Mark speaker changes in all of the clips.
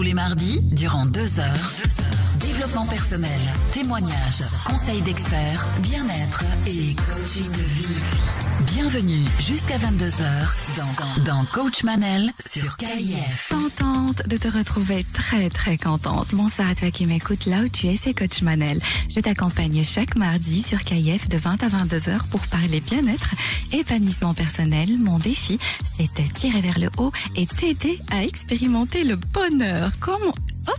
Speaker 1: Tous les mardis, durant deux heures, développement personnel, témoignages, conseils d'experts, bien-être et coaching de vie. Bienvenue jusqu'à 22h dans, dans Coach Manel sur KIF.
Speaker 2: Contente de te retrouver très très contente. Bonsoir à toi qui m'écoutes là où tu es, c'est Coach Manel. Je t'accompagne chaque mardi sur KIF de 20 à 22 heures pour parler bien-être, épanouissement personnel. Mon défi, c'est de tirer vers le haut et t'aider à expérimenter le bonheur. Comment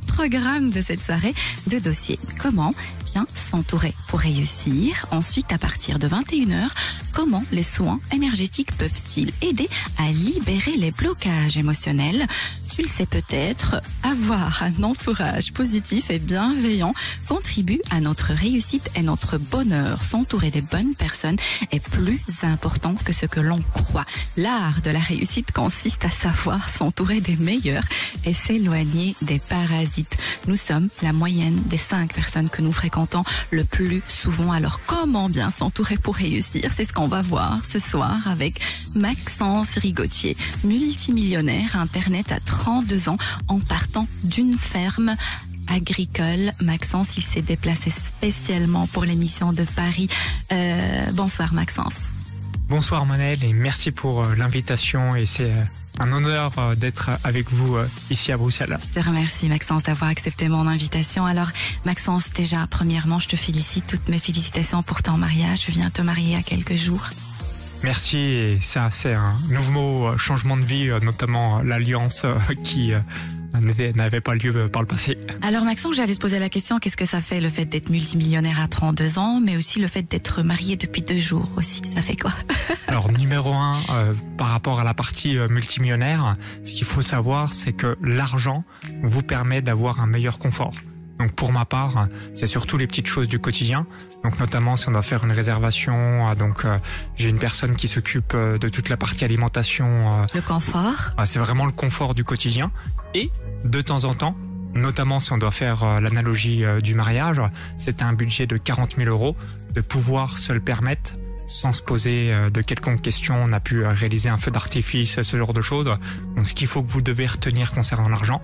Speaker 2: programme de cette soirée, deux dossiers. Comment bien s'entourer pour réussir? Ensuite, à partir de 21h, comment les soins énergétiques peuvent-ils aider à libérer les blocages émotionnels? Tu le sais peut-être, avoir un entourage positif et bienveillant contribue à notre réussite et notre bonheur. S'entourer des bonnes personnes est plus important que ce que l'on croit. L'art de la réussite consiste à savoir s'entourer des meilleurs et s'éloigner des parasites. Nous sommes la moyenne des cinq personnes que nous fréquentons le plus souvent. Alors comment bien s'entourer pour réussir? C'est ce qu'on va voir ce soir avec Maxence Rigotier, multimillionnaire Internet à 32 ans en partant d'une ferme agricole. Maxence, il s'est déplacé spécialement pour l'émission de Paris. Euh, bonsoir Maxence.
Speaker 3: Bonsoir Manel et merci pour euh, l'invitation et c'est euh, un honneur d'être avec vous ici à Bruxelles.
Speaker 2: Je te remercie Maxence d'avoir accepté mon invitation. Alors Maxence, déjà premièrement, je te félicite, toutes mes félicitations pour ton mariage. Tu viens te marier à quelques jours.
Speaker 3: Merci et ça c'est un nouveau euh, changement de vie, euh, notamment euh, l'alliance qui n'avait pas lieu par le passé.
Speaker 2: Alors Maxence, j'allais se poser la question, qu'est-ce que ça fait le fait d'être multimillionnaire à 32 ans, mais aussi le fait d'être marié depuis deux jours aussi, ça fait quoi?
Speaker 3: Alors numéro un, euh, par rapport à la partie multimillionnaire, ce qu'il faut savoir, c'est que l'argent vous permet d'avoir un meilleur confort. Donc pour ma part, c'est surtout les petites choses du quotidien. Donc notamment si on doit faire une réservation, euh, donc euh, j'ai une personne qui s'occupe euh, de toute la partie alimentation. euh,
Speaker 2: Le confort
Speaker 3: ah, c'est vraiment le confort du quotidien. Et de temps en temps, notamment si on doit faire l'analogie du mariage, c'est un budget de 40 000 euros de pouvoir se le permettre sans se poser de quelconque question. On a pu réaliser un feu d'artifice, ce genre de choses. Donc ce qu'il faut que vous devez retenir concernant l'argent,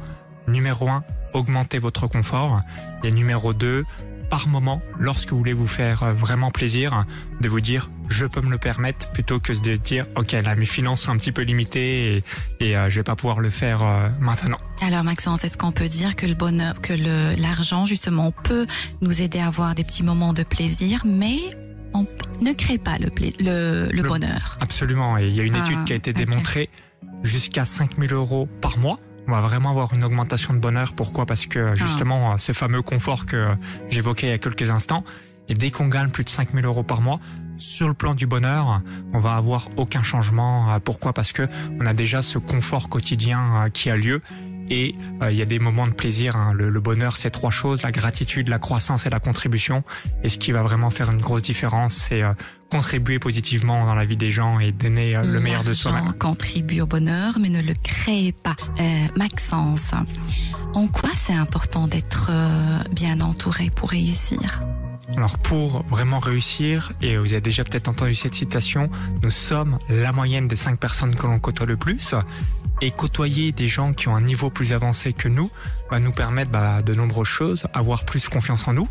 Speaker 3: numéro un, augmentez votre confort. Et numéro 2, par moment, lorsque vous voulez vous faire euh, vraiment plaisir, de vous dire je peux me le permettre plutôt que de dire ok là mes finances sont un petit peu limitées et, et euh, je vais pas pouvoir le faire euh, maintenant.
Speaker 2: Alors Maxence, est-ce qu'on peut dire que le bonheur, que l'argent justement peut nous aider à avoir des petits moments de plaisir, mais on ne crée pas le, le, le
Speaker 3: Le-
Speaker 2: bonheur?
Speaker 3: Absolument. Et il y a une
Speaker 2: Ah,
Speaker 3: étude qui a été démontrée jusqu'à 5000 euros par mois. On va vraiment avoir une augmentation de bonheur. Pourquoi? Parce
Speaker 2: Ah.
Speaker 3: que justement, euh, ce fameux confort que j'évoquais il y a quelques instants. Et dès qu'on gagne plus de 5000 euros par mois, sur le plan du bonheur, on va avoir aucun changement. Euh, Pourquoi? Parce que on a déjà ce confort quotidien euh, qui a lieu. Et euh, il y a des moments de plaisir. hein. Le, le bonheur, c'est trois choses la gratitude, la croissance et la contribution. Et ce qui va vraiment faire une grosse différence, c'est euh, contribuer positivement dans la vie des gens et donner euh, le meilleur de soi-même.
Speaker 2: contribue au bonheur, mais ne le crée pas. Euh, Maxence, en quoi c'est important d'être euh, bien entouré pour réussir?
Speaker 3: Alors pour vraiment réussir, et vous avez déjà peut-être entendu cette citation, nous sommes la moyenne des cinq personnes que l'on côtoie le plus. Et côtoyer des gens qui ont un niveau plus avancé que nous va nous permettre bah, de nombreuses choses, avoir plus confiance en nous.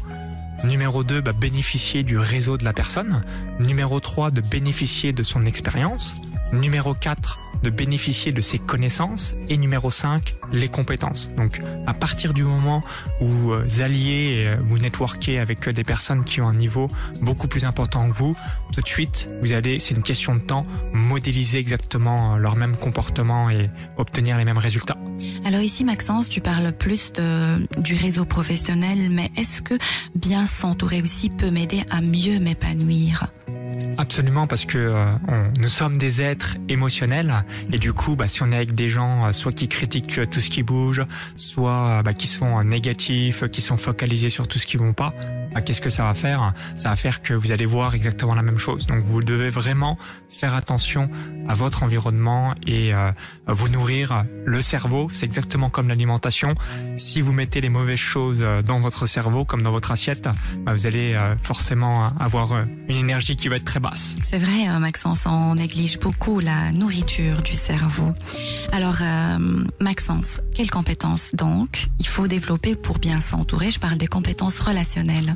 Speaker 3: Numéro 2, bah, bénéficier du réseau de la personne. Numéro 3, de bénéficier de son expérience. Numéro 4, de bénéficier de ses connaissances. Et numéro 5, les compétences. Donc à partir du moment où euh, vous alliez, euh, vous networkez avec euh, des personnes qui ont un niveau beaucoup plus important que vous, tout de suite, vous allez, c'est une question de temps, modéliser exactement leur même comportement et obtenir les mêmes résultats.
Speaker 2: Alors ici, Maxence, tu parles plus du réseau professionnel, mais est-ce que bien s'entourer aussi peut m'aider à mieux m'épanouir?
Speaker 3: Absolument, parce que euh, on- nous sommes des êtres émotionnels. Et du coup, bah, si on est avec des gens, euh, soit qui critiquent euh, tout ce qui bouge, soit euh, bah, qui sont négatifs, qui sont focalisés sur tout ce qui ne vont pas, bah, qu'est-ce que ça va faire? Ça va faire que vous allez voir exactement la même chose. Donc, vous devez vraiment faire attention à votre environnement et euh, vous nourrir. Le cerveau, c'est exactement comme l'alimentation. Si vous mettez les mauvaises choses euh, dans votre cerveau, comme dans votre assiette, bah, vous allez euh, forcément avoir euh, une énergie qui va être très basse.
Speaker 2: C'est vrai, euh, Maxence, on néglige beaucoup la nourriture du cerveau. Alors, euh, Maxence, quelles compétences donc il faut développer pour bien s'entourer? Je parle des compétences relationnelles.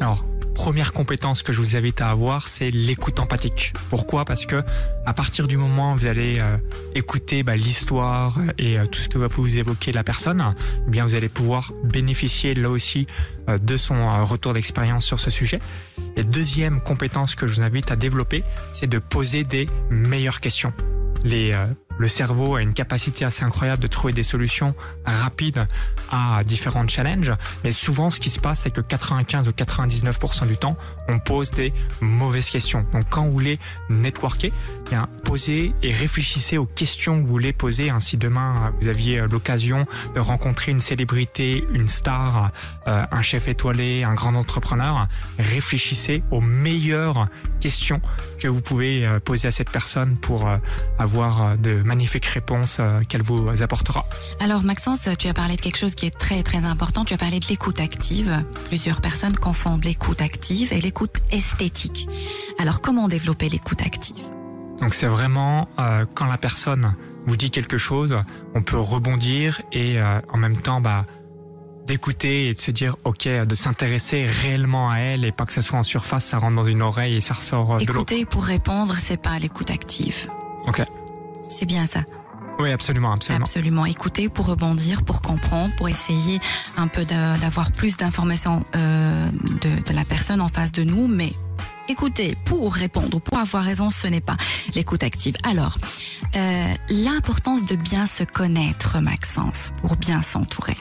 Speaker 3: Alors, première compétence que je vous invite à avoir, c'est l'écoute empathique. Pourquoi? Parce que à partir du moment où vous allez euh, écouter bah, l'histoire et euh, tout ce que va vous évoquer la personne, eh bien vous allez pouvoir bénéficier là aussi euh, de son retour d'expérience sur ce sujet. Et deuxième compétence que je vous invite à développer, c'est de poser des meilleures questions. Les le cerveau a une capacité assez incroyable de trouver des solutions rapides à différents challenges. Mais souvent, ce qui se passe, c'est que 95 ou 99% du temps, on pose des mauvaises questions. Donc, quand vous voulez networker, eh bien, posez et réfléchissez aux questions que vous voulez poser. Ainsi, demain, vous aviez l'occasion de rencontrer une célébrité, une star, euh, un chef étoilé, un grand entrepreneur. Réfléchissez aux meilleures questions que vous pouvez euh, poser à cette personne pour euh, avoir de magnifique réponse euh, qu'elle vous apportera.
Speaker 2: Alors Maxence, tu as parlé de quelque chose qui est très très important, tu as parlé de l'écoute active. Plusieurs personnes confondent l'écoute active et l'écoute esthétique. Alors comment développer l'écoute active?
Speaker 3: Donc c'est vraiment euh, quand la personne vous dit quelque chose, on peut rebondir et euh, en même temps bah, d'écouter et de se dire ok de s'intéresser réellement à elle et pas que ça soit en surface ça rentre dans une oreille et ça ressort de l'autre.
Speaker 2: Écouter pour répondre c'est pas l'écoute active.
Speaker 3: Ok.
Speaker 2: C'est bien ça.
Speaker 3: Oui, absolument, absolument.
Speaker 2: Absolument. Écouter pour rebondir, pour comprendre, pour essayer un peu d'avoir plus d'informations euh, de, de la personne en face de nous, mais écouter pour répondre, pour avoir raison, ce n'est pas l'écoute active. Alors, euh, l'importance de bien se connaître, Maxence, pour bien s'entourer.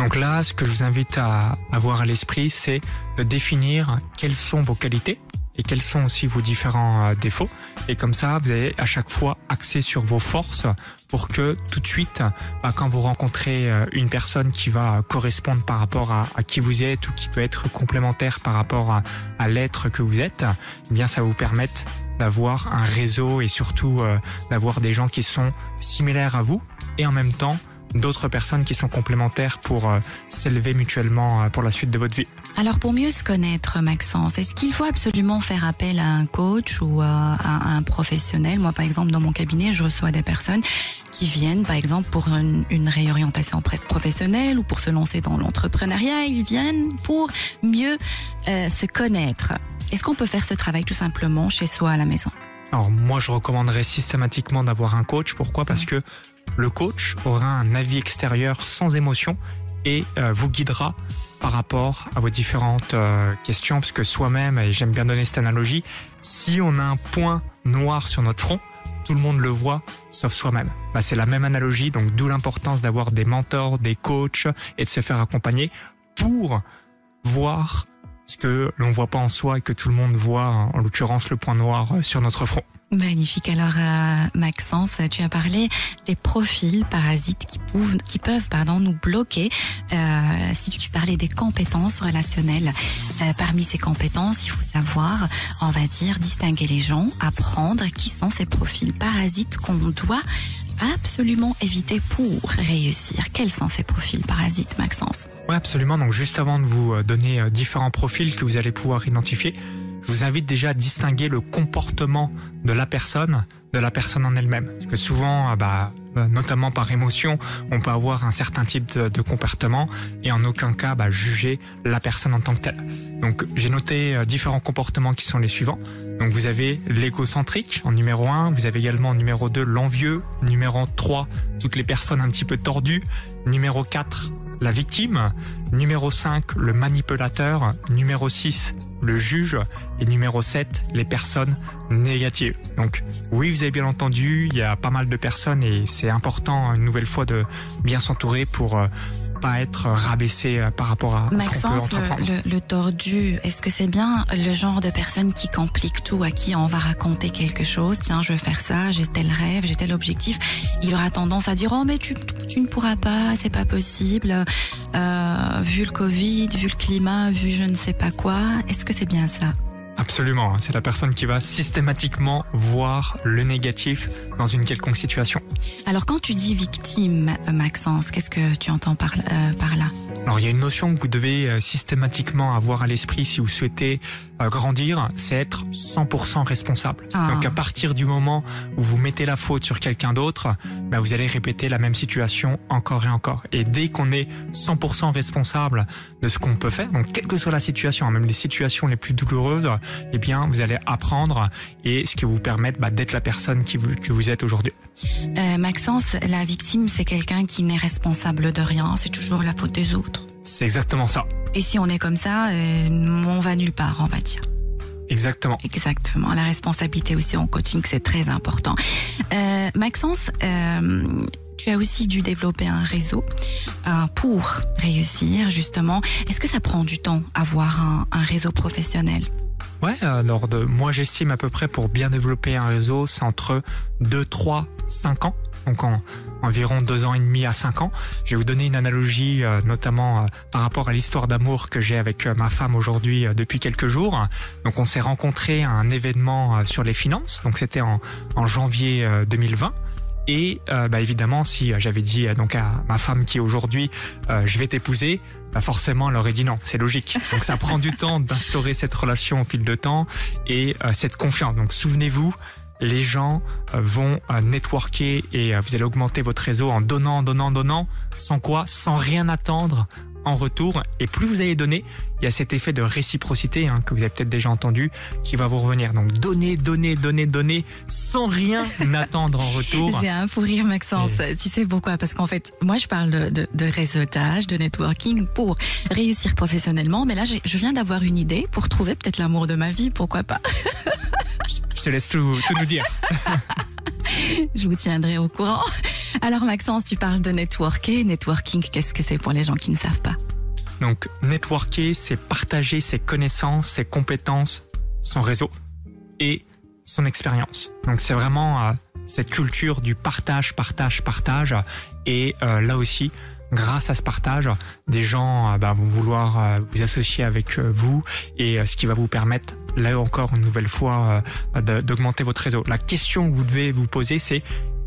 Speaker 3: Donc là, ce que je vous invite à avoir à l'esprit, c'est de définir quelles sont vos qualités, et quels sont aussi vos différents euh, défauts. Et comme ça, vous allez à chaque fois axer sur vos forces pour que tout de suite, bah, quand vous rencontrez euh, une personne qui va correspondre par rapport à, qui vous êtes ou qui peut être complémentaire par rapport à, l'être que vous êtes, eh bien ça vous permettre d'avoir un réseau et surtout euh, d'avoir des gens qui sont similaires à vous et en même temps d'autres personnes qui sont complémentaires pour euh, s'élever mutuellement pour la suite de votre vie.
Speaker 2: Alors pour mieux se connaître, Maxence, est-ce qu'il faut absolument faire appel à un coach ou à, un professionnel? Moi, par exemple, dans mon cabinet, je reçois des personnes qui viennent, par exemple, pour une, réorientation professionnelle ou pour se lancer dans l'entrepreneuriat. Ils viennent pour mieux euh, se connaître. Est-ce qu'on peut faire ce travail tout simplement chez soi à la maison?
Speaker 3: Alors moi, je recommanderais systématiquement d'avoir un coach. Pourquoi? Parce que le coach aura un avis extérieur sans émotion et euh, vous guidera par rapport à vos différentes euh, questions, parce que soi-même, et j'aime bien donner cette analogie, si on a un point noir sur notre front, tout le monde le voit, sauf soi-même. Bah, c'est la même analogie, donc d'où l'importance d'avoir des mentors, des coachs et de se faire accompagner pour voir ce que l'on voit pas en soi et que tout le monde voit, en l'occurrence le point noir sur notre front.
Speaker 2: Magnifique. Alors, euh, Maxence, tu as parlé des profils parasites qui, peuvent, pardon, nous bloquer. Euh, si tu parlais des compétences relationnelles, euh, parmi ces compétences, il faut savoir, on va dire, distinguer les gens, apprendre qui sont ces profils parasites qu'on doit absolument éviter pour réussir. Quels sont ces profils parasites, Maxence?
Speaker 3: Oui, absolument. Donc, juste avant de vous donner différents profils que vous allez pouvoir identifier, je vous invite déjà à distinguer le comportement de la personne de la personne en elle-même. Parce que souvent, ah bah, euh, notamment par émotion, on peut avoir un certain type de, comportement et en aucun cas bah, juger la personne en tant que telle. Donc j'ai noté euh, différents comportements qui sont les suivants. Donc vous avez l'égocentrique en numéro 1, vous avez également en numéro 2 l'envieux, numéro 3 toutes les personnes un petit peu tordues, numéro 4 la victime, numéro 5 le manipulateur, numéro 6 le juge. Et numéro 7 les personnes négatives. Donc oui, vous avez bien entendu, il y a pas mal de personnes et c'est important une nouvelle fois de bien s'entourer pour euh, pas être rabaissé euh, par rapport à
Speaker 2: Maxence, ce qu'on le, le, tordu, est-ce que c'est bien le genre de personne qui complique tout, à qui on va raconter quelque chose Tiens, je vais faire ça, j'ai tel rêve, j'ai tel objectif. Il aura tendance à dire oh mais tu, tu ne pourras pas, c'est pas possible. Euh, vu le Covid, vu le climat, vu je ne sais pas quoi. Est-ce que c'est bien ça?
Speaker 3: Absolument, hein. c'est la personne qui va systématiquement voir le négatif dans une quelconque situation.
Speaker 2: Alors quand tu dis victime, Maxence, qu'est-ce que tu entends par, euh, par là?
Speaker 3: Alors il y a une notion que vous devez euh, systématiquement avoir à l'esprit si vous souhaitez grandir, c'est être 100% responsable.
Speaker 2: Ah.
Speaker 3: Donc à partir du moment où vous mettez la faute sur quelqu'un d'autre, bah, vous allez répéter la même situation encore et encore. Et dès qu'on est 100% responsable de ce qu'on peut faire, donc quelle que soit la situation, hein, même les situations les plus douloureuses, eh bien vous allez apprendre et ce qui vous permettre bah, d'être la personne qui vous, que vous êtes aujourd'hui.
Speaker 2: Euh, Maxence, la victime, c'est quelqu'un qui n'est responsable de rien, c'est toujours la faute des autres.
Speaker 3: C'est exactement ça.
Speaker 2: Et si on est comme ça, euh, on va nulle part, on va dire.
Speaker 3: Exactement.
Speaker 2: Exactement. La responsabilité aussi en coaching, c'est très important. Euh, Maxence, tu as aussi dû développer un réseau pour réussir, justement. Est-ce que ça prend du temps avoir un, un réseau professionnel?
Speaker 3: Ouais, alors de, moi j'estime à peu près pour bien développer un réseau, c'est entre 2, 3, 5 ans. Donc en environ deux ans et demi à cinq ans. Je vais vous donner une analogie, euh, notamment euh, par rapport à l'histoire d'amour que j'ai avec euh, ma femme aujourd'hui depuis quelques jours. Donc on s'est rencontrés à un événement sur les finances. Donc c'était en, en janvier euh, 2020. Et euh, bah, évidemment, si euh, j'avais dit euh, donc à ma femme qui aujourd'hui euh, je vais t'épouser, bah forcément elle aurait dit non, c'est logique. Donc ça prend du temps d'instaurer cette relation au fil de temps et euh, cette confiance. Donc souvenez-vous, les gens euh, vont networker et vous allez augmenter votre réseau en donnant, donnant, donnant, sans quoi, sans rien attendre en retour. Et plus vous allez donner, il y a cet effet de réciprocité hein, que vous avez peut-être déjà entendu qui va vous revenir. Donc donner, donner, donner, donner, sans rien attendre en retour.
Speaker 2: J'ai un fou rire, Maxence. Tu sais pourquoi? Parce qu'en fait, moi, je parle de, de, de réseautage, de networking pour réussir professionnellement. Mais là, je viens d'avoir une idée pour trouver peut-être l'amour de ma vie. Pourquoi pas?
Speaker 3: Je te laisse tout, tout nous dire.
Speaker 2: Je vous tiendrai au courant. Alors, Maxence, tu parles de networker. Networking, qu'est-ce que c'est pour les gens qui ne savent pas
Speaker 3: Donc networker, c'est partager ses connaissances, ses compétences, son réseau et son expérience. Donc c'est vraiment euh, cette culture du partage, partage, partage. Et euh, là aussi, grâce à ce partage, des gens euh, bah, vont vouloir vous associer avec vous et ce qui va vous permettre, là encore une nouvelle fois, euh, d'augmenter votre réseau. La question que vous devez vous poser, c'est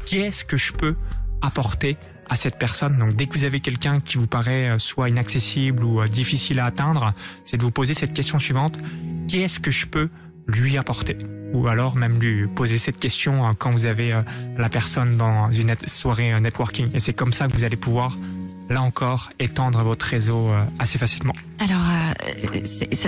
Speaker 3: qu'est-ce que je peux apporter à cette personne? Donc dès que vous avez quelqu'un qui vous paraît euh, soit inaccessible ou euh, difficile à atteindre, c'est de vous poser cette question suivante. Qu'est-ce que je peux lui apporter? Ou alors même lui poser cette question quand vous avez la personne dans une soirée networking. Et c'est comme ça que vous allez pouvoir, là encore, étendre votre réseau euh, assez facilement.
Speaker 2: Alors, euh,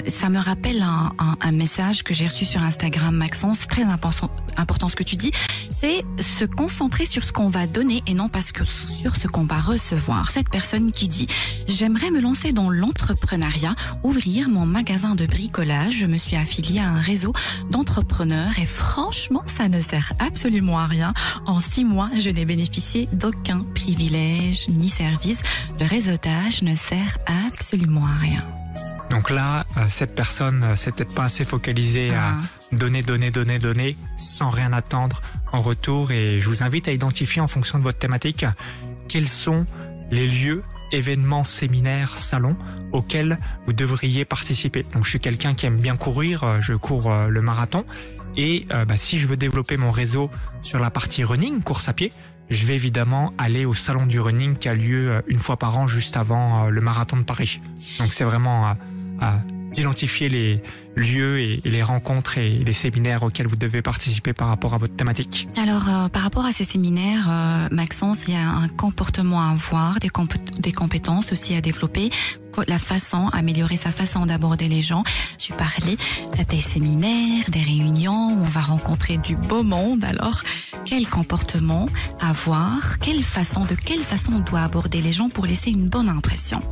Speaker 2: ça, me rappelle un, message que j'ai reçu sur Instagram, Maxence. Très important, important ce que tu dis. C'est se concentrer sur ce qu'on va donner et non que sur ce qu'on va recevoir. Cette personne qui dit J'aimerais me lancer dans l'entrepreneuriat, ouvrir mon magasin de bricolage. Je me suis affiliée à un réseau d'entrepreneurs et franchement, ça ne sert absolument à rien. En six mois, je n'ai bénéficié d'aucun privilège ni service. Le réseautage ne sert absolument à rien.
Speaker 3: Donc là, euh, cette personne euh, s'est peut-être pas assez focalisée à
Speaker 2: Ah.
Speaker 3: donner, donner, donner, donner, sans rien attendre en retour. Et je vous invite à identifier en fonction de votre thématique quels sont les lieux, événements, séminaires, salons auxquels vous devriez participer. Donc je suis quelqu'un qui aime bien courir, euh, je cours le marathon. Et euh, bah, si je veux développer mon réseau sur la partie running, course à pied, je vais évidemment aller au salon du running qui a lieu euh, une fois par an juste avant euh, le marathon de Paris. Donc c'est vraiment euh, d'identifier les lieux et, les rencontres et les séminaires auxquels vous devez participer par rapport à votre thématique.
Speaker 2: Alors, euh, par rapport à ces séminaires, euh, Maxence, il y a un comportement à avoir, des, compé- des compétences aussi à développer, la façon, améliorer sa façon d'aborder les gens. Tu parlais des séminaires, des réunions où on va rencontrer du beau monde. Alors, quel comportement avoir Quelle façon, de quelle façon on doit aborder les gens pour laisser une bonne impression?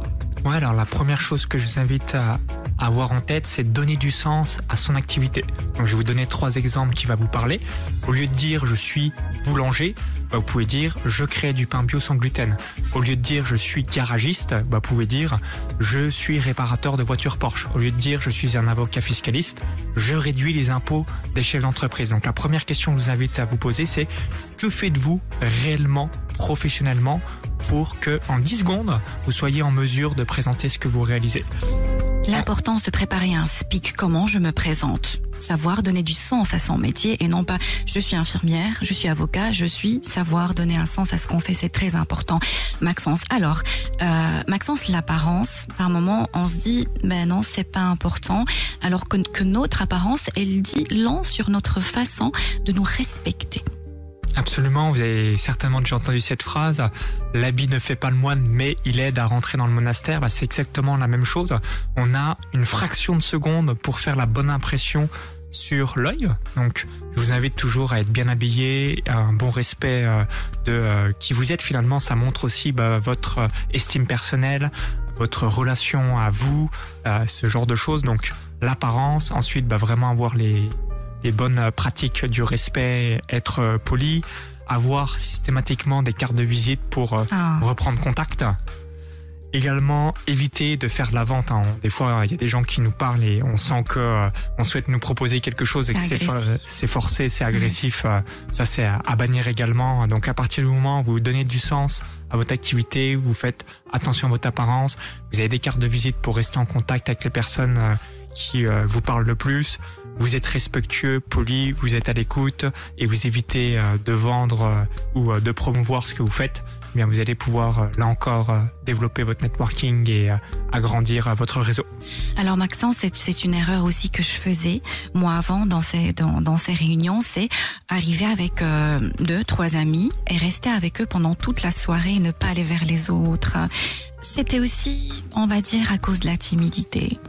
Speaker 3: Ouais, alors la première chose que je vous invite à avoir en tête, c'est donner du sens à son activité. Donc je vais vous donner trois exemples qui va vous parler. Au lieu de dire je suis boulanger, bah, vous pouvez dire je crée du pain bio sans gluten. Au lieu de dire je suis garagiste, bah, vous pouvez dire je suis réparateur de voitures Porsche. Au lieu de dire je suis un avocat fiscaliste, je réduis les impôts des chefs d'entreprise. Donc la première question que je vous invite à vous poser, c'est que faites-vous réellement, professionnellement, pour que en 10 secondes, vous soyez en mesure de présenter ce que vous réalisez?
Speaker 2: L'importance de préparer un speak, comment je me présente? Savoir donner du sens à son métier et non pas je suis infirmière, je suis avocat, je suis savoir donner un sens à ce qu'on fait, c'est très important. Maxence, alors, euh, Maxence, l'apparence, par moment, on se dit, ben non, c'est pas important, alors que, que notre apparence, elle dit long sur notre façon de nous respecter.
Speaker 3: Absolument, vous avez certainement déjà entendu cette phrase. L'habit ne fait pas le moine, mais il aide à rentrer dans le monastère. Bah, c'est exactement la même chose. On a une fraction de seconde pour faire la bonne impression sur l'œil. Donc, je vous invite toujours à être bien habillé, un bon respect euh, de euh, qui vous êtes. Finalement, ça montre aussi bah, votre estime personnelle, votre relation à vous, euh, ce genre de choses. Donc, l'apparence. Ensuite, bah, vraiment avoir les les bonnes pratiques du respect, être poli, avoir systématiquement des cartes de visite pour euh,
Speaker 2: Ah.
Speaker 3: reprendre contact. Également, éviter de faire de la vente. hein. Des fois, il y a des gens qui nous parlent et on sent que euh, on souhaite nous proposer quelque chose et que
Speaker 2: C'est
Speaker 3: for- forcé, c'est agressif. euh, Ça, c'est à, à bannir également. Donc, à partir du moment où vous donnez du sens à votre activité, vous faites attention à votre apparence, vous avez des cartes de visite pour rester en contact avec les personnes euh, qui euh, vous parlent le plus. Vous êtes respectueux, poli, vous êtes à l'écoute et vous évitez euh, de vendre euh, ou de promouvoir ce que vous faites. Eh Bien, vous allez pouvoir là encore développer votre networking et agrandir votre réseau.
Speaker 2: Alors Maxence, c'est, une erreur aussi que je faisais moi avant dans ces dans, dans ces réunions, c'est arriver avec deux trois amis et rester avec eux pendant toute la soirée et ne pas aller vers les autres. C'était aussi, on va dire, à cause de la timidité.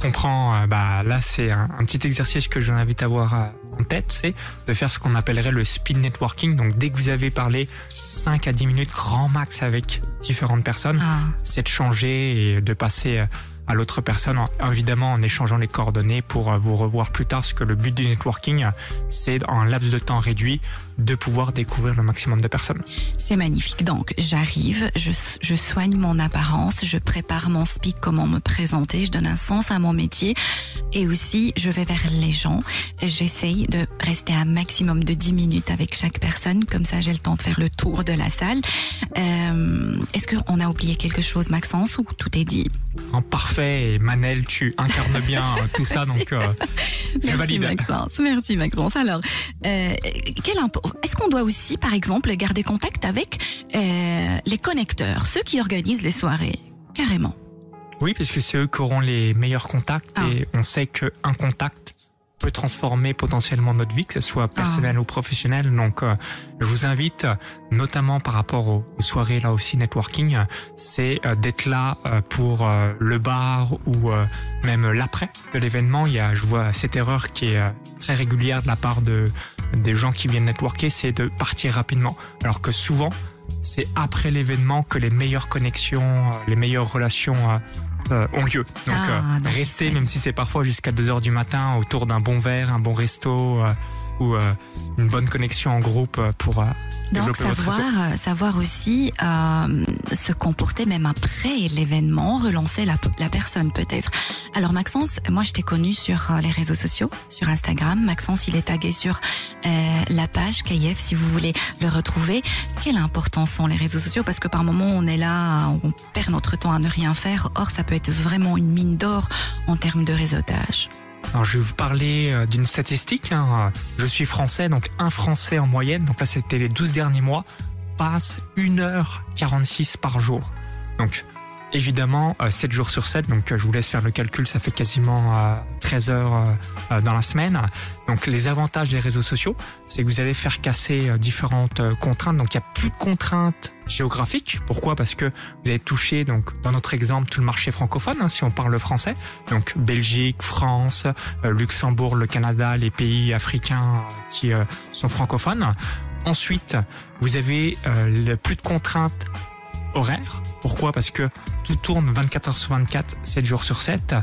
Speaker 3: Je comprends. euh, bah là, c'est un, un petit exercice que je vous invite à avoir euh, en tête, c'est de faire ce qu'on appellerait le speed networking. Donc, dès que vous avez parlé 5 à 10 minutes grand max avec différentes personnes,
Speaker 2: Ah,
Speaker 3: c'est de changer et de passer euh, à l'autre personne, en- évidemment en échangeant les coordonnées pour vous revoir plus tard, parce que le but du networking, c'est en laps de temps réduit de pouvoir découvrir le maximum de personnes.
Speaker 2: c'est magnifique. Donc j'arrive, je, je soigne mon apparence, je prépare mon speak, comment me présenter, je donne un sens à mon métier et aussi je vais vers les gens. J'essaye de rester un maximum de 10 minutes avec chaque personne, comme ça j'ai le temps de faire le tour de la salle. Euh, Est-ce qu'on a oublié quelque chose, Maxence, ou tout est dit?
Speaker 3: En parfait, et Manel, tu incarnes bien euh, tout ça, donc euh, je
Speaker 2: Merci
Speaker 3: valide.
Speaker 2: Maxence, merci Maxence. Alors, euh, quel est-ce qu'on doit aussi, par exemple, garder contact avec euh, les connecteurs, ceux qui organisent les soirées Carrément?
Speaker 3: Oui, puisque c'est eux qui auront les meilleurs contacts
Speaker 2: Ah.
Speaker 3: et on sait qu'un contact peut transformer potentiellement notre vie, que ce soit personnel ou professionnel. Donc, euh, je vous invite, notamment par rapport aux, aux soirées là aussi networking, c'est euh, d'être là euh, pour le bar ou même l'après de l'événement. Il y a, je vois cette erreur qui est très régulière de la part de des gens qui viennent networker, c'est de partir rapidement, alors que souvent c'est après l'événement que les meilleures connexions, euh, les meilleures relations euh, euh, ont lieu. Donc
Speaker 2: Ah,
Speaker 3: euh,
Speaker 2: c'est-
Speaker 3: même si c'est parfois jusqu'à 2 heures du matin, autour d'un bon verre, un bon resto euh, ou euh, une bonne connexion en groupe euh, pour euh,
Speaker 2: Donc savoir, savoir aussi euh, se comporter même après l'événement, relancer la, la personne peut-être. Alors Maxence, moi je t'ai connu sur les réseaux sociaux, sur Instagram. Maxence, il est tagué sur euh, la page KIF si vous voulez le retrouver. Quelle importance sont les réseaux sociaux? Parce que par moment on est là, on perd notre temps à ne rien faire. Or ça peut être vraiment une mine d'or en termes de réseautage.
Speaker 3: Je vais vous parler euh, d'une statistique. hein. Je suis français, donc un Français en moyenne, donc là c'était les 12 derniers mois, passe 1h46 par jour. Donc évidemment euh, 7 jours sur 7, donc euh, je vous laisse faire le calcul, ça fait quasiment euh, 13 heures euh, euh, dans la semaine. Donc les avantages des réseaux sociaux, c'est que vous allez faire casser euh, différentes euh, contraintes. Donc il n'y a plus de contraintes géographiques. Pourquoi? Parce que vous avez touché, donc dans notre exemple, tout le marché francophone, hein, si on parle français. Donc Belgique, France, euh, Luxembourg, le Canada, les pays africains euh, qui euh, sont francophones. Ensuite, vous avez euh, plus de contraintes horaires. Pourquoi? Parce que tout tourne 24 heures sur 24, 7 jours sur 7.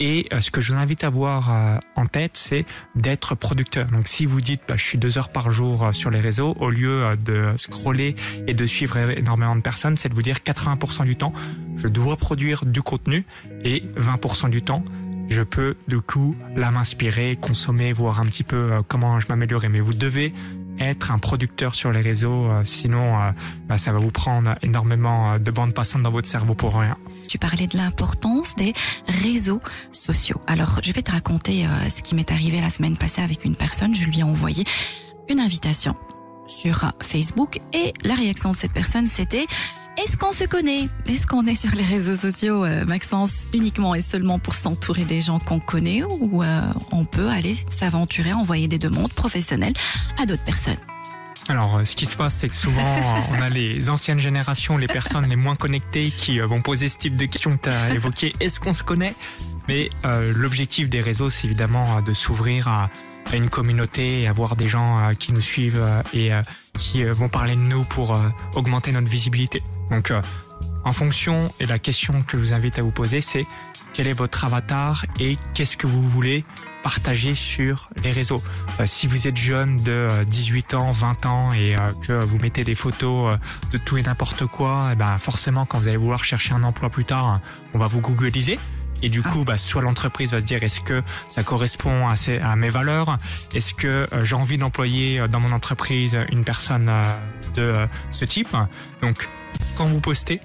Speaker 3: Et euh, ce que je vous invite à avoir euh, en tête, c'est d'être producteur. Donc si vous dites, bah, je suis deux heures par jour euh, sur les réseaux, au lieu de scroller et de suivre énormément de personnes, c'est de vous dire 80% du temps, je dois produire du contenu et 20% du temps, je peux du coup là m'inspirer, consommer, voir un petit peu comment je m'améliorer. Mais vous devez être un producteur sur les réseaux, sinon bah, ça va vous prendre énormément de bandes passantes dans votre cerveau pour rien.
Speaker 2: Tu parlais de l'importance des réseaux sociaux. Alors, je vais te raconter ce qui m'est arrivé la semaine passée avec une personne. Je lui ai envoyé une invitation sur Facebook et la réaction de cette personne c'était est-ce qu'on se connaît? Est-ce qu'on est sur les réseaux sociaux, euh, Maxence, uniquement et seulement pour s'entourer des gens qu'on connaît ou euh, on peut aller s'aventurer, envoyer des demandes professionnelles à d'autres personnes?
Speaker 3: Alors, euh, ce qui se passe, c'est que souvent, on a les anciennes générations, les personnes les moins connectées qui vont poser ce type de questions que tu as évoquées. Est-ce qu'on se connaît? Mais l'objectif des réseaux, c'est évidemment de s'ouvrir à, à une communauté et avoir des gens euh, qui nous suivent euh, et euh, qui vont parler de nous pour augmenter notre visibilité. Donc, en fonction, et la question que je vous invite à vous poser, c'est quel est votre avatar et qu'est-ce que vous voulez partager sur les réseaux. si vous êtes jeune de 18 ans, 20 ans et que vous mettez des photos de tout et n'importe quoi, eh ben forcément quand vous allez vouloir chercher un emploi plus tard, on va vous googliser. Et du coup, bah, soit l'entreprise va se dire est-ce que ça correspond à, à mes valeurs? Est-ce que euh, j'ai envie d'employer euh, dans mon entreprise une personne euh, de ce type? Donc, quand vous postez,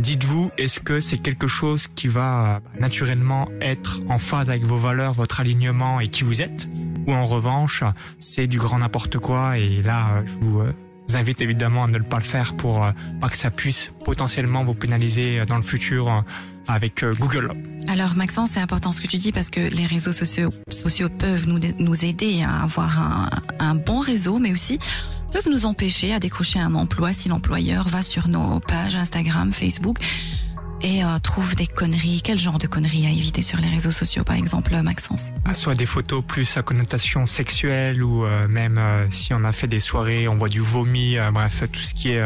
Speaker 3: dites-vous est-ce que c'est quelque chose qui va naturellement être en phase avec vos valeurs, votre alignement et qui vous êtes? Ou en revanche, c'est du grand n'importe quoi et là, je vous invite évidemment à ne pas le faire pour pas que ça puisse potentiellement vous pénaliser dans le futur avec Google.
Speaker 2: Alors Maxence, c'est important ce que tu dis parce que les réseaux sociaux, peuvent nous, nous aider à avoir un bon réseau, mais aussi peuvent nous empêcher à décrocher un emploi si l'employeur va sur nos pages Instagram, Facebook et euh, trouve des conneries. Quel genre de conneries à éviter sur les réseaux sociaux, par exemple, Maxence?
Speaker 3: Ah, Soit des photos plus à connotation sexuelle ou euh, même euh, si on a fait des soirées, on voit du vomi, bref, tout ce qui est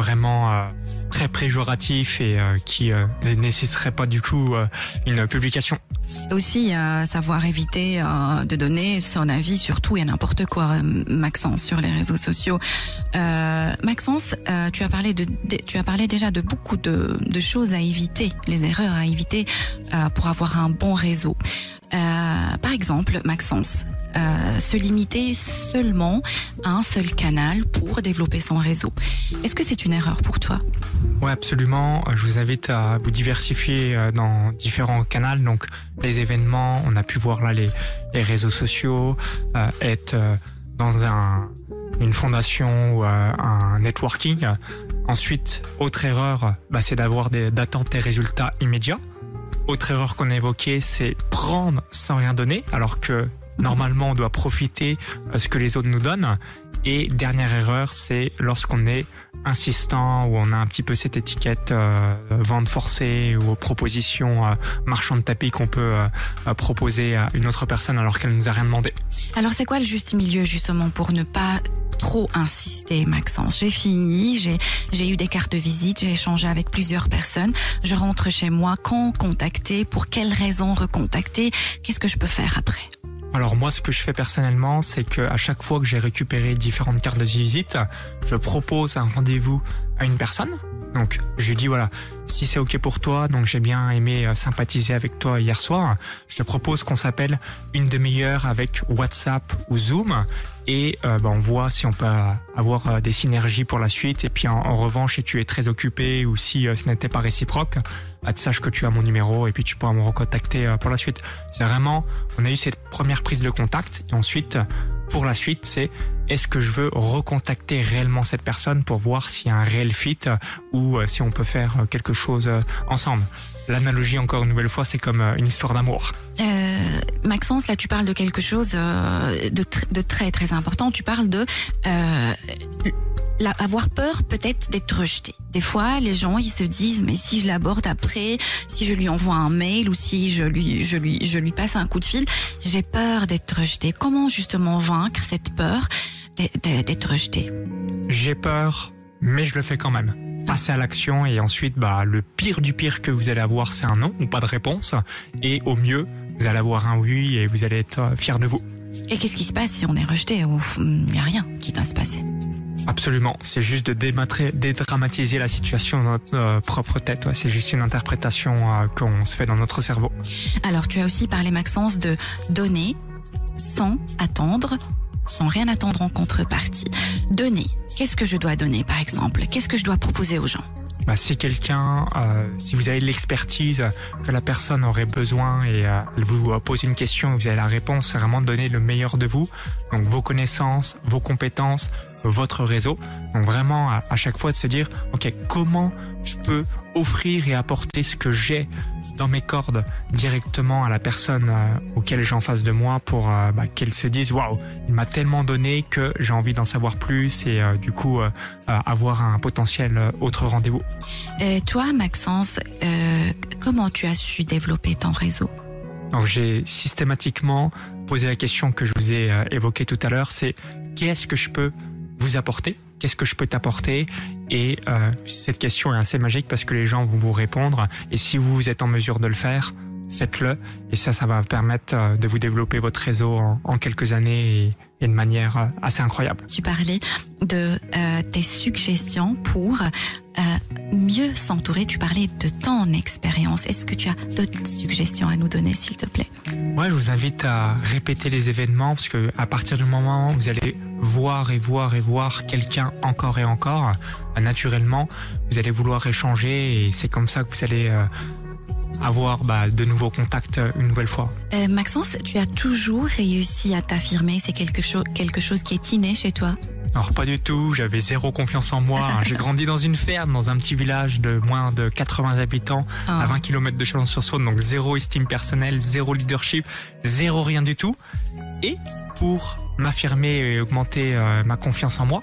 Speaker 3: vraiment très préjoratif et euh, qui euh, ne nécessiterait pas du coup euh, une publication.
Speaker 2: Aussi, savoir éviter de donner son avis sur tout et n'importe quoi, Maxence, sur les réseaux sociaux. Maxence, tu as parlé de, tu as parlé déjà de beaucoup de choses à éviter, les erreurs à éviter pour avoir un bon réseau. par exemple, Maxence, euh, se limiter seulement à un seul canal pour développer son réseau. Est-ce que c'est une erreur pour toi?
Speaker 3: Oui, absolument. Je vous invite à vous diversifier euh, dans différents canaux. Donc, les événements, on a pu voir là les, les réseaux sociaux, euh, être dans un, une fondation ou un networking. Ensuite, autre erreur, bah, c'est d'avoir d'attendre des résultats immédiats. Autre erreur qu'on a évoquée, c'est prendre sans rien donner, alors que Normalement, on doit profiter de ce que les autres nous donnent. Et dernière erreur, c'est lorsqu'on est insistant ou on a un petit peu cette étiquette euh, vente forcée ou proposition euh, marchand de tapis qu'on peut euh, proposer à une autre personne alors qu'elle nous a rien demandé.
Speaker 2: Alors c'est quoi le juste milieu justement pour ne pas trop insister, Maxence? J'ai fini, j'ai eu des cartes de visite, j'ai échangé avec plusieurs personnes. Je rentre chez moi. Quand contacter Pour quelles raisons recontacter? Qu'est-ce que je peux faire après?
Speaker 3: Alors moi, ce que je fais personnellement, c'est que à chaque fois que j'ai récupéré différentes cartes de visite, je propose un rendez-vous à une personne. Donc je lui dis voilà, si c'est ok pour toi, donc j'ai bien aimé euh, sympathiser avec toi hier soir, je te propose qu'on s'appelle une demi-heure avec WhatsApp ou Zoom et euh, bah, on voit si on peut avoir euh, des synergies pour la suite. Et puis en, revanche, si tu es très occupé ou si ce n'était pas réciproque, bah, que tu as mon numéro et puis tu pourras me recontacter pour la suite. C'est vraiment, on a eu cette première prise de contact et ensuite pour la suite, c'est est-ce que je veux recontacter réellement cette personne pour voir s'il y a un réel fit ou euh, si on peut faire euh, quelque chose euh, ensemble. L'analogie, encore une nouvelle fois, c'est comme une histoire d'amour.
Speaker 2: Euh, Maxence, là, tu parles de quelque chose de, de très très important. Tu parles de euh, avoir peur peut-être d'être rejeté. Des fois, les gens ils se disent mais si je l'aborde après, si je lui envoie un mail ou si je lui je lui je lui passe un coup de fil, j'ai peur d'être rejeté. Comment justement vaincre cette peur d'être rejeté?
Speaker 3: J'ai peur, mais je le fais quand même. Passer à l'action et ensuite bah le pire du pire que vous allez avoir c'est un non ou pas de réponse et au mieux vous allez avoir un oui et vous allez être fier de vous.
Speaker 2: Et qu'est-ce qui se passe si on est rejeté? Il n'y a rien qui va se passer.
Speaker 3: Absolument, c'est juste de dédramatiser la situation dans notre euh, propre tête. C'est juste une interprétation euh, qu'on se fait dans notre cerveau.
Speaker 2: Alors, tu as aussi parlé, Maxence, de donner sans attendre sans rien attendre en contrepartie. Donner. Qu'est-ce que je dois donner, par exemple? Qu'est-ce que je dois proposer aux gens?
Speaker 3: Bah, si quelqu'un, euh, si vous avez l'expertise que la personne aurait besoin et euh, elle vous pose une question vous avez la réponse, c'est vraiment donner le meilleur de vous. Donc vos connaissances, vos compétences, votre réseau. Donc vraiment à, à chaque fois de se dire, ok, comment je peux offrir et apporter ce que j'ai dans mes cordes directement à la personne euh, auquel j'ai en face de moi pour euh, bah, qu'elle se dise waouh il m'a tellement donné que j'ai envie d'en savoir plus et euh, du coup avoir un potentiel autre rendez-vous.
Speaker 2: Et toi Maxence, comment tu as su développer ton réseau?
Speaker 3: Donc j'ai systématiquement posé la question que je vous ai évoquée tout à l'heure, c'est qu'est-ce que je peux vous apporter? Qu'est-ce que je peux t'apporter Et euh, cette question est assez magique parce que les gens vont vous répondre. Et si vous êtes en mesure de le faire, faites-le. Et ça, ça va permettre euh, de vous développer votre réseau en, quelques années et, de manière euh, assez incroyable.
Speaker 2: Tu parlais de euh, tes suggestions pour euh, mieux s'entourer. Tu parlais de ton expérience. Est-ce que tu as d'autres suggestions à nous donner, s'il te plaît?
Speaker 3: Ouais, je vous invite à répéter les événements parce que à partir du moment où vous allez voir et voir et voir quelqu'un encore et encore, naturellement, vous allez vouloir échanger et c'est comme ça que vous allez euh, avoir bah, de nouveaux contacts une nouvelle fois.
Speaker 2: Euh, Maxence, tu as toujours réussi à t'affirmer. C'est quelque chose, quelque chose qui est inné chez toi.
Speaker 3: Alors pas du tout, j'avais zéro confiance en moi. J'ai grandi dans une ferme, dans un petit village de moins de 80 habitants, oh. à 20 km de Chalon-sur-Saône, donc zéro estime personnelle, zéro leadership, zéro rien du tout. Et pour m'affirmer et augmenter euh, ma confiance en moi,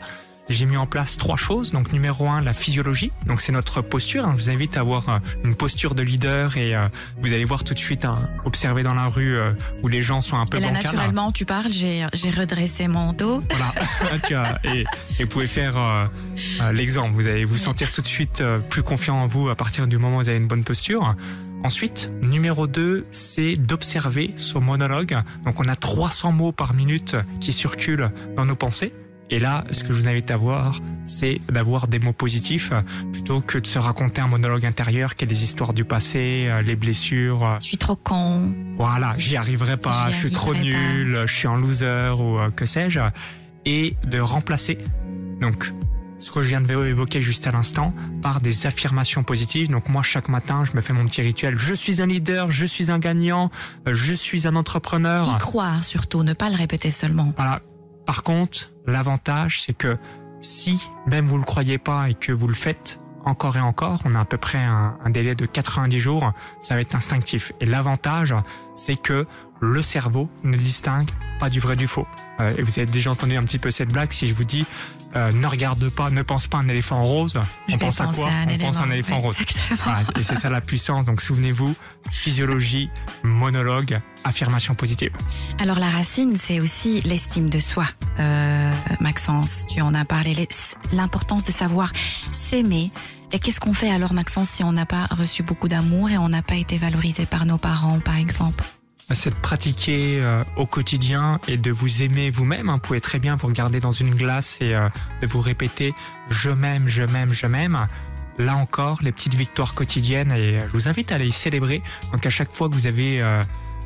Speaker 3: j'ai mis en place trois choses. Donc numéro un, la physiologie. Donc c'est notre posture. Hein. Je vous invite à avoir euh, une posture de leader et euh, vous allez voir tout de suite, hein, observer dans la rue euh, où les gens sont un peu
Speaker 2: et là,
Speaker 3: bancales.
Speaker 2: naturellement, tu parles, j'ai j'ai redressé mon dos.
Speaker 3: Voilà. et, et vous pouvez faire euh, l'exemple. Vous allez vous sentir tout de suite plus confiant en vous à partir du moment où vous avez une bonne posture. Ensuite, numéro 2, c'est d'observer son monologue. Donc on a 300 mots par minute qui circulent dans nos pensées. Et là, ce que je vous invite à voir, c'est d'avoir des mots positifs plutôt que de se raconter un monologue intérieur qui est des histoires du passé, les blessures.
Speaker 2: Je suis trop con.
Speaker 3: Voilà, j'y arriverai pas, je suis trop nul,
Speaker 2: pas.
Speaker 3: je suis un loser ou euh, que sais-je. Et de remplacer, donc, ce que je viens de évoquer juste à l'instant par des affirmations positives. Donc moi, chaque matin, je me fais mon petit rituel. Je suis un leader, je suis un gagnant, je suis un entrepreneur.
Speaker 2: Y croire surtout, ne pas le répéter seulement.
Speaker 3: Voilà. Par contre, l'avantage, c'est que si même vous le croyez pas et que vous le faites encore et encore, on a à peu près un, un délai de 90 jours, ça va être instinctif. Et l'avantage, c'est que le cerveau ne distingue pas du vrai du faux. Euh, et vous avez déjà entendu un petit peu cette blague si je vous dis euh, ne regarde pas, ne pense pas à un éléphant rose.
Speaker 2: Je
Speaker 3: on pense à quoi
Speaker 2: à
Speaker 3: On pense à un éléphant rose. Voilà, et c'est ça la puissance. Donc souvenez-vous, physiologie, monologue, affirmation positive.
Speaker 2: Alors la racine, c'est aussi l'estime de soi. Euh, Maxence, tu en as parlé. L'importance de savoir s'aimer. Et qu'est-ce qu'on fait alors, Maxence, si on n'a pas reçu beaucoup d'amour et on n'a pas été valorisé par nos parents, par exemple?
Speaker 3: C'est de pratiquer euh, au quotidien et de vous aimer vous-même. Hein. Vous pouvez très bien vous regarder dans une glace et euh, de vous répéter je m'aime, je m'aime, je m'aime. Là encore, les petites victoires quotidiennes et je vous invite à les célébrer. Donc à chaque fois que vous avez euh,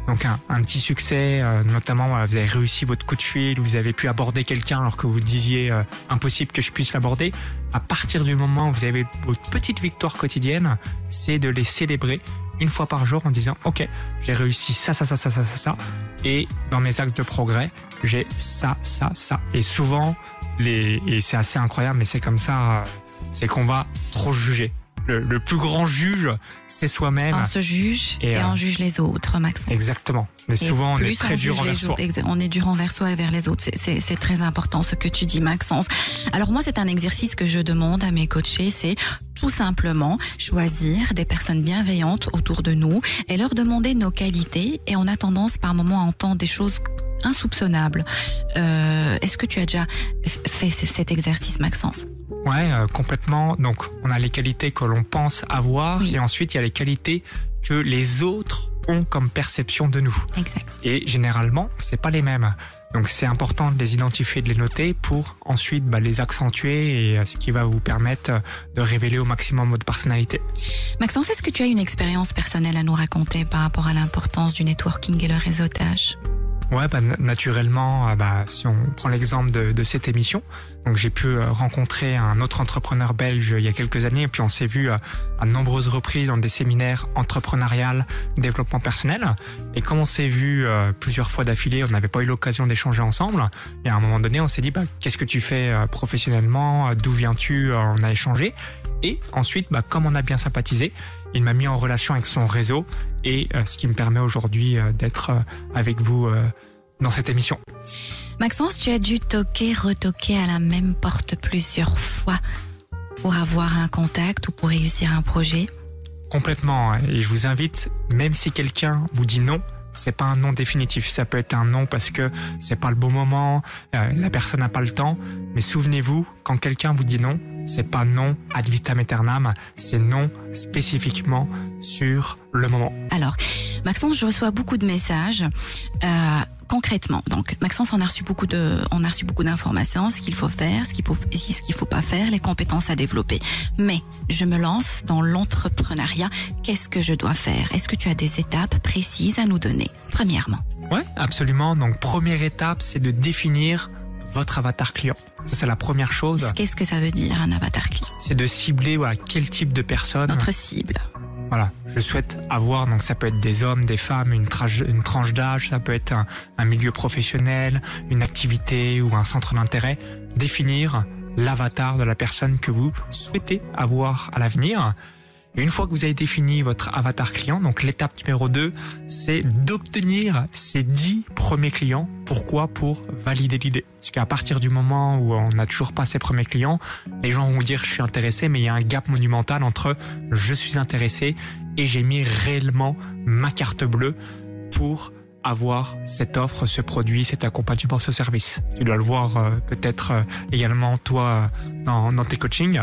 Speaker 3: donc un, petit succès, euh, notamment vous avez réussi votre coup de fil, vous avez pu aborder quelqu'un alors que vous disiez euh, impossible que je puisse l'aborder. À partir du moment où vous avez votre petite victoire quotidienne, c'est de les célébrer une fois par jour en disant ok j'ai réussi ça ça ça ça ça ça ça. Et dans mes axes de progrès j'ai ça ça ça. Et souvent les et c'est assez incroyable mais c'est comme ça c'est qu'on va trop juger. Le, le, plus grand juge, c'est soi-même.
Speaker 2: On se juge et, et euh, on juge les autres, Maxence.
Speaker 3: Exactement. Mais et souvent, on est très
Speaker 2: on
Speaker 3: dur envers soi.
Speaker 2: On est dur envers soi et vers les autres. C'est très important ce que tu dis, Maxence. Alors moi, c'est un exercice que je demande à mes coachés, c'est tout simplement choisir des personnes bienveillantes autour de nous et leur demander nos qualités. Et on a tendance par moment à entendre des choses insoupçonnables. Euh, Est-ce que tu as déjà fait cet exercice, Maxence?
Speaker 3: Ouais, euh, complètement. Donc, on a les qualités que l'on pense avoir oui. et ensuite il y a les qualités que les autres ont comme perception de nous.
Speaker 2: Exact.
Speaker 3: Et généralement, c'est pas les mêmes. Donc, c'est important de les identifier, de les noter pour ensuite bah, les accentuer et ce qui va vous permettre de révéler au maximum votre personnalité.
Speaker 2: Maxence, est-ce que tu as une expérience personnelle à nous raconter par rapport à l'importance du networking et le réseautage?
Speaker 3: Ouais, bah, naturellement, euh, bah, si on prend l'exemple de, de, cette émission, donc j'ai pu euh, rencontrer un autre entrepreneur belge il y a quelques années, et puis on s'est vu à, à nombreuses reprises dans des séminaires entrepreneurial, développement personnel. Et comme on s'est vu plusieurs fois d'affilée, on n'avait pas eu l'occasion d'échanger ensemble. Et à un moment donné, on s'est dit, bah, qu'est-ce que tu fais professionnellement D'où viens-tu On a échangé. Et ensuite, bah, comme on a bien sympathisé, il m'a mis en relation avec son réseau et euh, ce qui me permet aujourd'hui euh, d'être euh, avec vous dans cette émission.
Speaker 2: Maxence, tu as dû toquer, retoquer à la même porte plusieurs fois pour avoir un contact ou pour réussir un projet
Speaker 3: Complètement. Et je vous invite, même si quelqu'un vous dit non, c'est pas un non définitif. Ça peut être un non parce que c'est pas le bon moment, la personne n'a pas le temps. Mais souvenez-vous, quand quelqu'un vous dit non, c'est pas non ad vitam aeternam, c'est non spécifiquement sur le moment.
Speaker 2: Alors, Maxence, je reçois beaucoup de messages. Euh, concrètement, donc Maxence, on a reçu beaucoup de, on a reçu beaucoup d'informations, ce qu'il faut faire, ce qu'il faut, ce qu'il faut pas faire, les compétences à développer. Mais je me lance dans l'entrepreneuriat. Qu'est-ce que je dois faire? Est-ce que tu as des étapes précises à nous donner? Premièrement.
Speaker 3: Ouais, absolument. Donc première étape, c'est de définir votre avatar client. Ça, c'est la première chose.
Speaker 2: Qu'est-ce que ça veut dire, un avatar client?
Speaker 3: C'est de cibler voilà, quel type de personne.
Speaker 2: Notre cible.
Speaker 3: Voilà, je souhaite avoir, donc ça peut être des hommes, des femmes, une, une tranche d'âge, ça peut être un, un milieu professionnel, une activité ou un centre d'intérêt. Définir l'avatar de la personne que vous souhaitez avoir à l'avenir une fois que vous avez défini votre avatar client, donc l'étape numéro 2, c'est d'obtenir ces 10 premiers clients. Pourquoi? Pour valider l'idée. Parce qu'à partir du moment où on n'a toujours pas ces premiers clients, les gens vont dire je suis intéressé, mais il y a un gap monumental entre je suis intéressé et j'ai mis réellement ma carte bleue pour avoir cette offre, ce produit, cet accompagnement, ce service. Tu dois le voir euh, peut-être euh, également toi dans, dans tes coachings.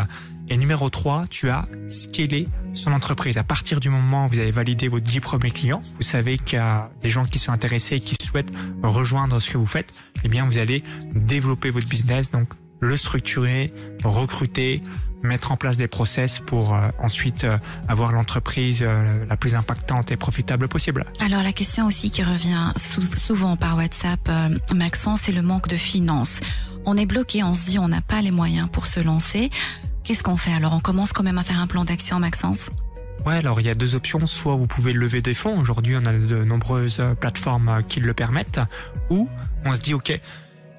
Speaker 3: Et numéro 3, tu as scalé son entreprise. À partir du moment où vous avez validé vos 10 premiers clients, vous savez qu'il y a des gens qui sont intéressés et qui souhaitent rejoindre ce que vous faites, eh bien, vous allez développer votre business, donc le structurer, recruter, mettre en place des process pour euh, ensuite euh, avoir l'entreprise euh, la plus impactante et profitable possible.
Speaker 2: Alors la question aussi qui revient souvent par WhatsApp, Maxence, c'est le manque de finances. On est bloqué, on se dit on n'a pas les moyens pour se lancer. Qu'est-ce qu'on fait alors? On commence quand même à faire un plan d'action, Maxence?
Speaker 3: Ouais, alors il y a deux options. Soit vous pouvez lever des fonds. Aujourd'hui, on a de nombreuses plateformes qui le permettent. Ou on se dit, OK,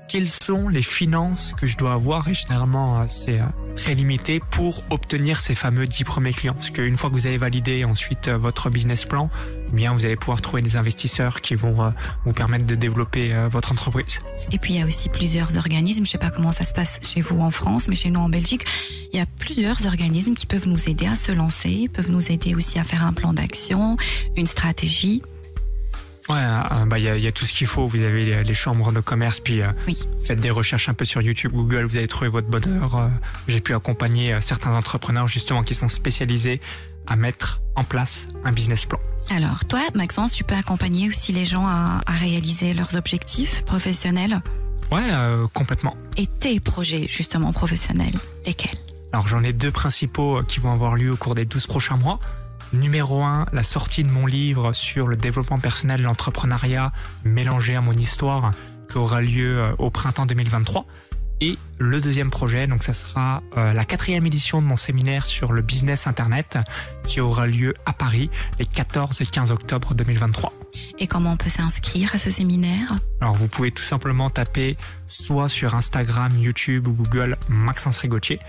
Speaker 3: quelles sont les finances que je dois avoir et généralement euh, c'est euh, très limité pour obtenir ces fameux 10 premiers clients. Parce qu'une fois que vous avez validé ensuite euh, votre business plan, eh bien vous allez pouvoir trouver des investisseurs qui vont vous permettre de développer votre entreprise.
Speaker 2: Et puis il y a aussi plusieurs organismes, je sais pas comment ça se passe chez vous en France, mais chez nous en Belgique, il y a plusieurs organismes qui peuvent nous aider à se lancer, peuvent nous aider aussi à faire un plan d'action, une stratégie.
Speaker 3: Ouais, euh, bah il y a, y a, tout ce qu'il faut. Vous avez les, chambres de commerce, puis euh, faites des recherches un peu sur YouTube, Google. Vous allez trouver votre bonheur. Euh, j'ai pu accompagner certains entrepreneurs justement qui sont spécialisés à mettre en place un business plan.
Speaker 2: Alors toi, Maxence, tu peux accompagner aussi les gens à, à réaliser leurs objectifs professionnels?
Speaker 3: Ouais, complètement.
Speaker 2: Et tes projets justement professionnels, lesquels?
Speaker 3: Alors j'en ai deux principaux qui vont avoir lieu au cours des 12 prochains mois. Numéro 1, la sortie de mon livre sur le développement personnel, l'entrepreneuriat mélangé à mon histoire qui aura lieu euh, au printemps 2023. Et le deuxième projet, donc ça sera euh, la quatrième édition de mon séminaire sur le business internet qui aura lieu à Paris les 14 et 15 octobre 2023.
Speaker 2: Et comment on peut s'inscrire à ce séminaire?
Speaker 3: Alors vous pouvez tout simplement taper soit sur Instagram, YouTube ou Google Maxence Rigotier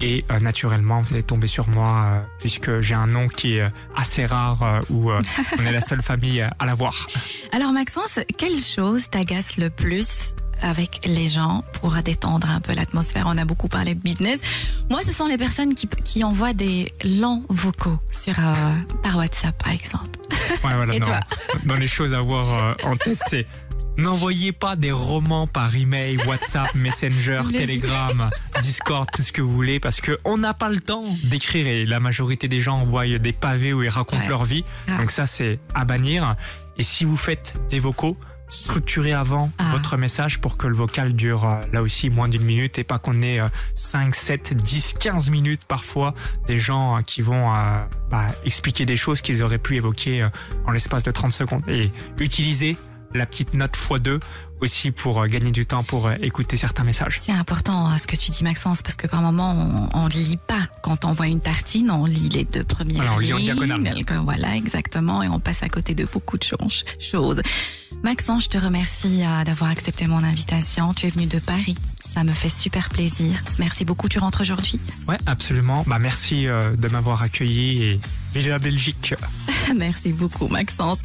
Speaker 3: et euh, naturellement vous allez tomber sur moi euh, puisque j'ai un nom qui est euh, assez rare où on est la seule famille à l'avoir.
Speaker 2: Alors Maxence, quelle chose t'agace le plus avec les gens pour détendre un peu l'atmosphère? On a beaucoup parlé de business. Moi, ce sont les personnes qui, qui envoient des longs vocaux sur par WhatsApp, par exemple.
Speaker 3: Ouais, voilà, Et toi? dans les choses à voir en tête, c'est N'envoyez pas des romans par email, WhatsApp, Messenger, Telegram, Discord, tout ce que vous voulez, parce que on n'a pas le temps d'écrire et la majorité des gens envoient des pavés où ils racontent leur vie. Ah. Donc ça, c'est à bannir. Et si vous faites des vocaux, structurez avant ah. votre message pour que le vocal dure euh, là aussi moins d'une minute et pas qu'on ait 5, 7, 10, 15 minutes parfois des gens euh, qui vont euh, bah, expliquer des choses qu'ils auraient pu évoquer en l'espace de 30 secondes. Et utilisez la petite note x2 aussi pour euh, gagner du temps pour euh, écouter certains messages.
Speaker 2: C'est important hein, ce que tu dis Maxence parce que par moment on, ne lit pas quand on voit une tartine, on lit les deux premières
Speaker 3: voilà, on lit en
Speaker 2: diagonale. Voilà exactement et on passe à côté de beaucoup de choses. Maxence, je te remercie euh, d'avoir accepté mon invitation. Tu es venu de Paris. Ça me fait super plaisir. Merci beaucoup. Tu rentres aujourd'hui?
Speaker 3: Ouais, absolument. Bah merci de m'avoir accueilli et vive la Belgique.
Speaker 2: merci beaucoup Maxence.